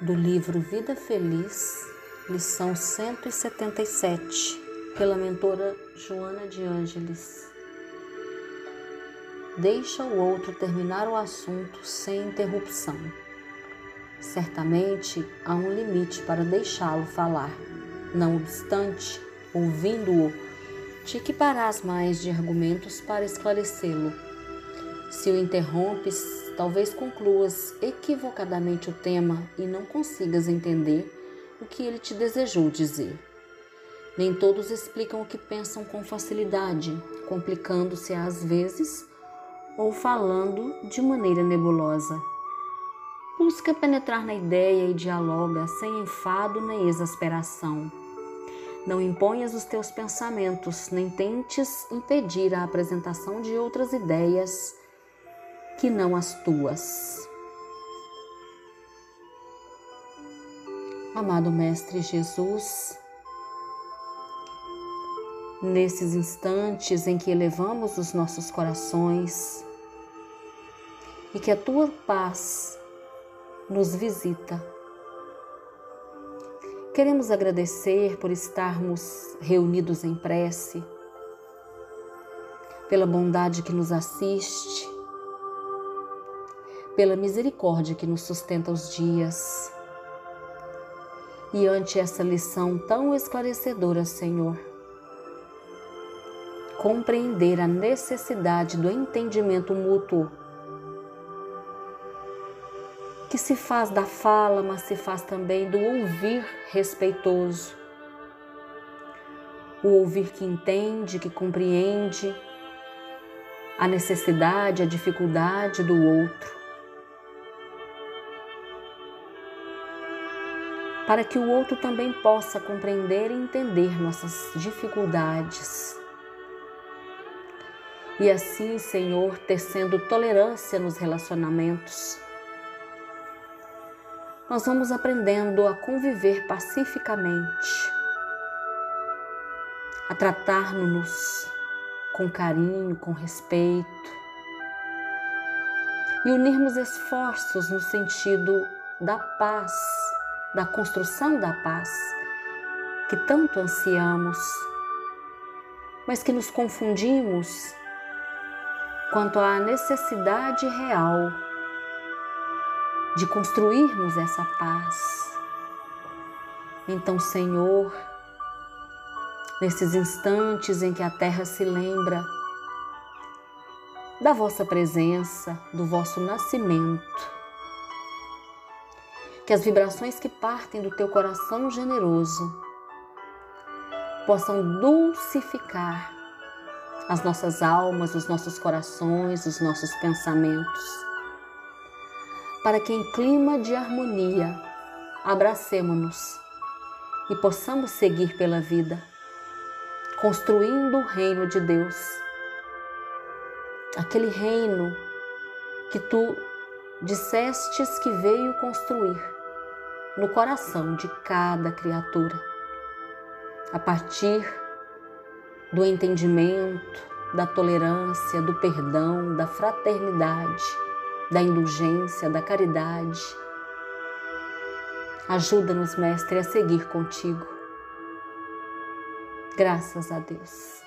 do livro Vida Feliz, lição 177, pela mentora Joana de Ângeles. Deixa o outro terminar o assunto sem interrupção. Certamente há um limite para deixá-lo falar. Não obstante, ouvindo-o, te equiparás mais de argumentos para esclarecê-lo. Se o interrompes, Talvez concluas equivocadamente o tema e não consigas entender o que ele te desejou dizer. Nem todos explicam o que pensam com facilidade, complicando-se às vezes ou falando de maneira nebulosa. Busca penetrar na ideia e dialoga sem enfado nem exasperação. Não imponhas os teus pensamentos, nem tentes impedir a apresentação de outras ideias que não as tuas. Amado Mestre Jesus, nesses instantes em que elevamos os nossos corações e que a tua paz nos visita, queremos agradecer por estarmos reunidos em prece, pela bondade que nos assiste pela misericórdia que nos sustenta os dias. E ante essa lição tão esclarecedora, Senhor, compreender a necessidade do entendimento mútuo, que se faz da fala, mas se faz também do ouvir respeitoso. O ouvir que entende, que compreende a necessidade, a dificuldade do outro para que o outro também possa compreender e entender nossas dificuldades. E assim, Senhor, tecendo tolerância nos relacionamentos, nós vamos aprendendo a conviver pacificamente, a tratar-nos com carinho, com respeito e unirmos esforços no sentido da paz da construção da paz que tanto ansiamos, mas que nos confundimos quanto à necessidade real de construirmos essa paz. Então, Senhor, nesses instantes em que a terra se lembra da vossa presença, do vosso nascimento, que as vibrações que partem do teu coração generoso possam dulcificar as nossas almas, os nossos corações, os nossos pensamentos, para que em clima de harmonia abracemos-nos e possamos seguir pela vida, construindo o reino de Deus, aquele reino que tu dissestes que veio construir no coração de cada criatura. A partir do entendimento, da tolerância, do perdão, da fraternidade, da indulgência, da caridade. Ajuda-nos, Mestre, a seguir contigo. Graças a Deus.